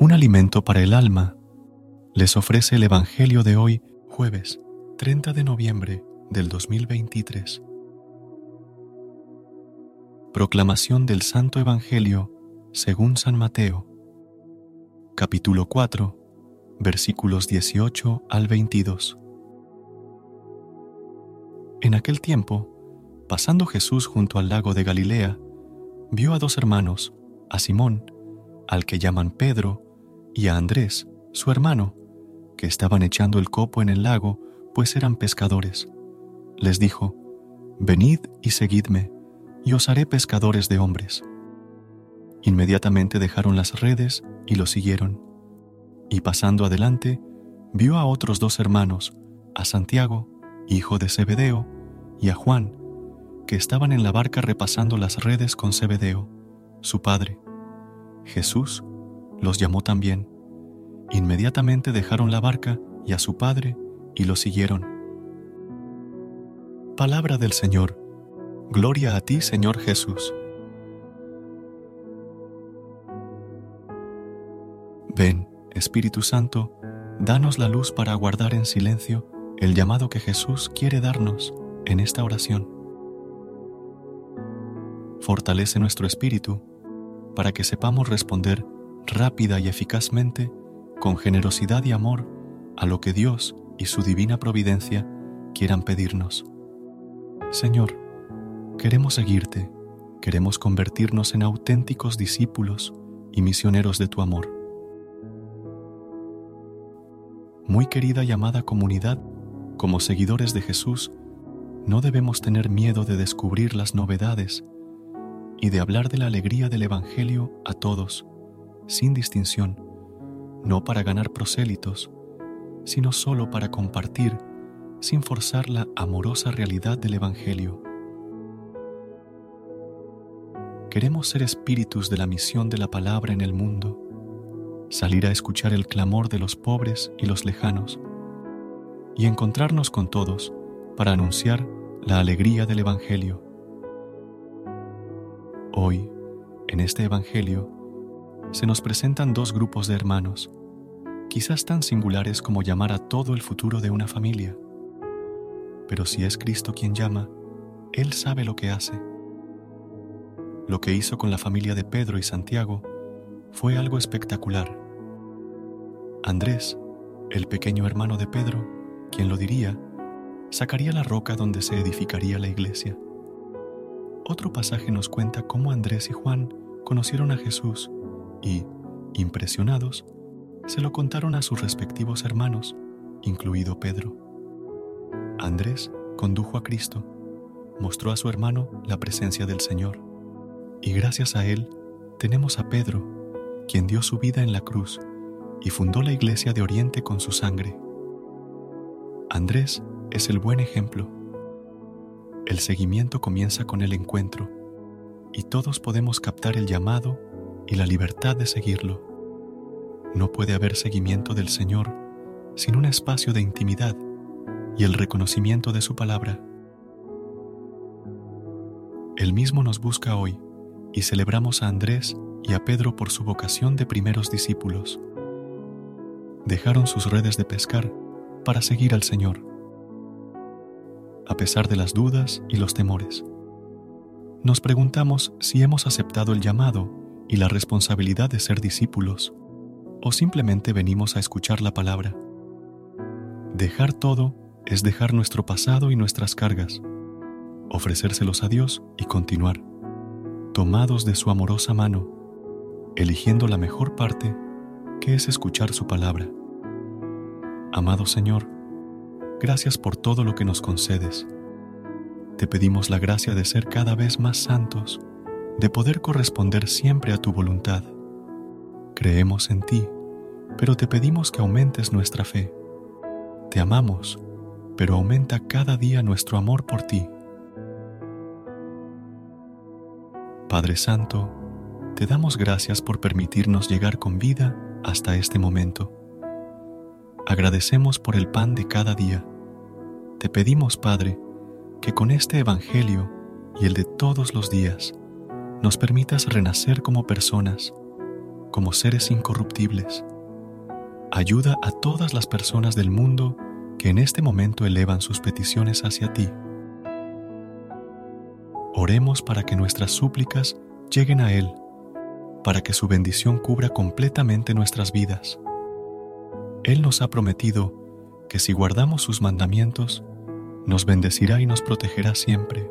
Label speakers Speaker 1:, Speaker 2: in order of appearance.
Speaker 1: Un alimento para el alma, les ofrece el Evangelio de hoy, jueves 30 de noviembre del 2023. Proclamación del Santo Evangelio según San Mateo, capítulo 4, versículos 18 al 22. En aquel tiempo, pasando Jesús junto al lago de Galilea, vio a dos hermanos, a Simón, al que llaman Pedro, y a Andrés, su hermano, que estaban echando el copo en el lago, pues eran pescadores. Les dijo, Venid y seguidme, y os haré pescadores de hombres. Inmediatamente dejaron las redes y lo siguieron. Y pasando adelante, vio a otros dos hermanos, a Santiago, hijo de Zebedeo, y a Juan, que estaban en la barca repasando las redes con Zebedeo, su padre. Jesús los llamó también. Inmediatamente dejaron la barca y a su padre y lo siguieron. Palabra del Señor. Gloria a ti, Señor Jesús. Ven, Espíritu Santo, danos la luz para aguardar en silencio el llamado que Jesús quiere darnos en esta oración. Fortalece nuestro espíritu para que sepamos responder rápida y eficazmente, con generosidad y amor, a lo que Dios y su divina providencia quieran pedirnos. Señor, queremos seguirte, queremos convertirnos en auténticos discípulos y misioneros de tu amor. Muy querida y amada comunidad, como seguidores de Jesús, no debemos tener miedo de descubrir las novedades y de hablar de la alegría del Evangelio a todos, sin distinción, no para ganar prosélitos, sino solo para compartir, sin forzar la amorosa realidad del Evangelio. Queremos ser espíritus de la misión de la palabra en el mundo, salir a escuchar el clamor de los pobres y los lejanos, y encontrarnos con todos para anunciar la alegría del Evangelio. Hoy, en este Evangelio, se nos presentan dos grupos de hermanos, quizás tan singulares como llamar a todo el futuro de una familia. Pero si es Cristo quien llama, Él sabe lo que hace. Lo que hizo con la familia de Pedro y Santiago fue algo espectacular. Andrés, el pequeño hermano de Pedro, quien lo diría, sacaría la roca donde se edificaría la iglesia. Otro pasaje nos cuenta cómo Andrés y Juan conocieron a Jesús y, impresionados, se lo contaron a sus respectivos hermanos, incluido Pedro. Andrés condujo a Cristo, mostró a su hermano la presencia del Señor, y gracias a él tenemos a Pedro, quien dio su vida en la cruz y fundó la iglesia de Oriente con su sangre. Andrés es el buen ejemplo. El seguimiento comienza con el encuentro, y todos podemos captar el llamado y la libertad de seguirlo. No puede haber seguimiento del Señor sin un espacio de intimidad y el reconocimiento de su palabra. Él mismo nos busca hoy y celebramos a Andrés y a Pedro por su vocación de primeros discípulos. Dejaron sus redes de pescar para seguir al Señor, a pesar de las dudas y los temores. Nos preguntamos si hemos aceptado el llamado y la responsabilidad de ser discípulos, o simplemente venimos a escuchar la palabra. Dejar todo es dejar nuestro pasado y nuestras cargas, ofrecérselos a Dios y continuar, tomados de su amorosa mano, eligiendo la mejor parte, que es escuchar su palabra. Amado Señor, gracias por todo lo que nos concedes. te pedimos la gracia de ser cada vez más santos, de poder corresponder siempre a tu voluntad. Creemos en ti, pero te pedimos que aumentes nuestra fe. Te amamos, pero aumenta cada día nuestro amor por ti. Padre Santo, te damos gracias por permitirnos llegar con vida hasta este momento. Agradecemos por el pan de cada día. Te pedimos, Padre, que con este Evangelio y el de todos los días nos permitas renacer como personas, como seres incorruptibles. Ayuda a todas las personas del mundo que en este momento elevan sus peticiones hacia ti. Oremos para que nuestras súplicas lleguen a Él, para que su bendición cubra completamente nuestras vidas. Él nos ha prometido que si guardamos sus mandamientos, nos bendecirá y nos protegerá siempre.